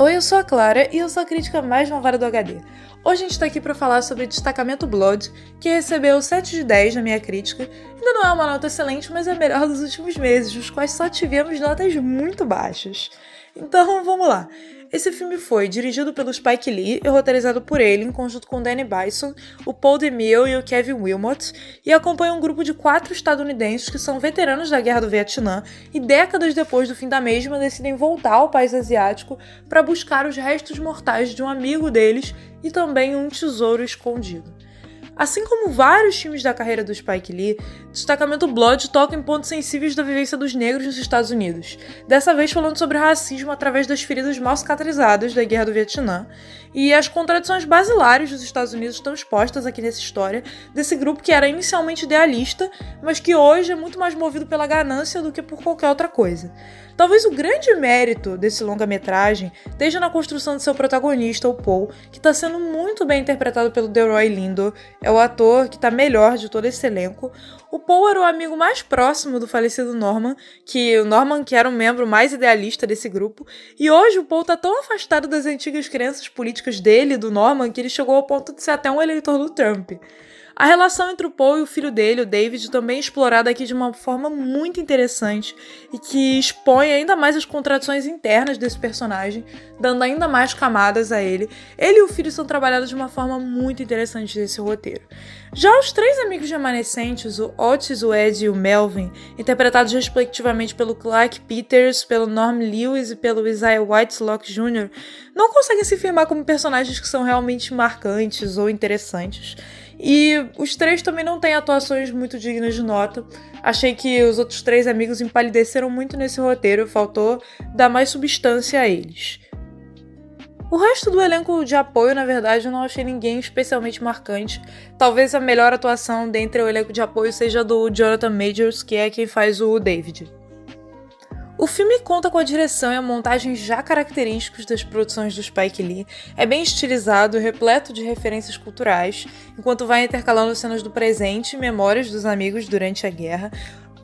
Oi, eu sou a Clara e eu sou a crítica mais malvada do HD. Hoje a gente tá aqui para falar sobre Destacamento Blood, que recebeu 7 de 10 na minha crítica. Ainda não é uma nota excelente, mas é a melhor dos últimos meses, nos quais só tivemos notas muito baixas. Então, vamos lá. Esse filme foi dirigido pelo Spike Lee e roteirizado por ele, em conjunto com Danny Bison, o Paul DeMille e o Kevin Wilmot, e acompanha um grupo de quatro estadunidenses que são veteranos da Guerra do Vietnã e décadas depois do fim da mesma decidem voltar ao país asiático para buscar os restos mortais de um amigo deles e também um tesouro escondido. Assim como vários filmes da carreira do Spike Lee, Destacamento Blood toca em pontos sensíveis da vivência dos negros nos Estados Unidos, dessa vez falando sobre racismo através das feridas mal cicatrizadas da Guerra do Vietnã, e as contradições basilares dos Estados Unidos estão expostas aqui nessa história desse grupo que era inicialmente idealista, mas que hoje é muito mais movido pela ganância do que por qualquer outra coisa. Talvez o grande mérito desse longa-metragem esteja na construção de seu protagonista, o Paul, que está sendo muito bem interpretado pelo Delroy Lindo, é o ator que está melhor de todo esse elenco. O Paul era o amigo mais próximo do falecido Norman, que o Norman que era um membro mais idealista desse grupo, e hoje o Paul está tão afastado das antigas crenças políticas dele, do Norman, que ele chegou ao ponto de ser até um eleitor do Trump. A relação entre o Paul e o filho dele, o David, também é explorada aqui de uma forma muito interessante e que expõe ainda mais as contradições internas desse personagem, dando ainda mais camadas a ele. Ele e o filho são trabalhados de uma forma muito interessante nesse roteiro. Já os três amigos remanescentes, o Otis, o Ed e o Melvin, interpretados respectivamente pelo Clark Peters, pelo Norm Lewis e pelo Isaiah Whitelock Jr., não conseguem se firmar como personagens que são realmente marcantes ou interessantes. E os três também não têm atuações muito dignas de nota. Achei que os outros três amigos empalideceram muito nesse roteiro, faltou dar mais substância a eles. O resto do elenco de apoio, na verdade, eu não achei ninguém especialmente marcante. Talvez a melhor atuação dentre o elenco de apoio seja do Jonathan Majors, que é quem faz o David. O filme conta com a direção e a montagem já característicos das produções do Spike Lee. É bem estilizado, repleto de referências culturais, enquanto vai intercalando cenas do presente e memórias dos amigos durante a guerra.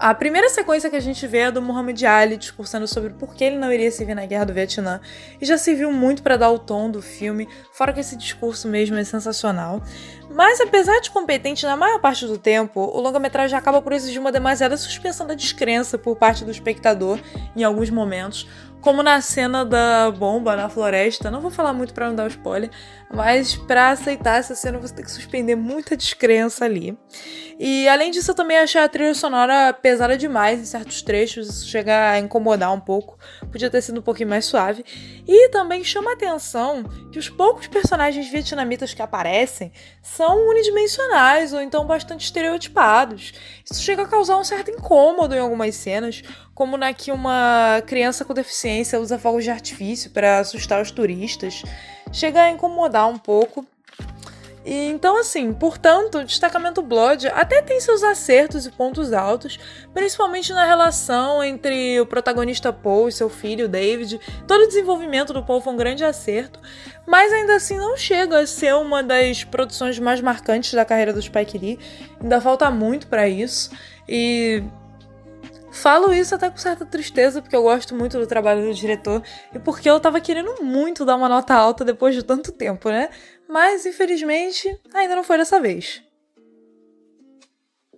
A primeira sequência que a gente vê é do Muhammad Ali discursando sobre por que ele não iria servir na Guerra do Vietnã, e já serviu muito para dar o tom do filme, fora que esse discurso mesmo é sensacional. Mas apesar de competente na maior parte do tempo, o longa-metragem acaba por exigir uma demasiada suspensão da descrença por parte do espectador em alguns momentos, como na cena da bomba na floresta. Não vou falar muito para não dar spoiler, mas para aceitar essa cena você tem que suspender muita descrença ali. E além disso, eu também achei a trilha sonora pesada demais em certos trechos, isso chega a incomodar um pouco. Podia ter sido um pouquinho mais suave. E também chama a atenção que os poucos personagens vietnamitas que aparecem são unidimensionais ou então bastante estereotipados. Isso chega a causar um certo incômodo em algumas cenas, como na que uma criança com deficiência usa fogos de artifício para assustar os turistas. Chega a incomodar um pouco. E, então, assim, portanto, o destacamento Blood até tem seus acertos e pontos altos, principalmente na relação entre o protagonista Paul e seu filho David. Todo o desenvolvimento do Paul foi um grande acerto, mas ainda assim não chega a ser uma das produções mais marcantes da carreira do Spike Lee. Ainda falta muito para isso. E Falo isso até com certa tristeza, porque eu gosto muito do trabalho do diretor e porque eu tava querendo muito dar uma nota alta depois de tanto tempo, né? Mas infelizmente ainda não foi dessa vez.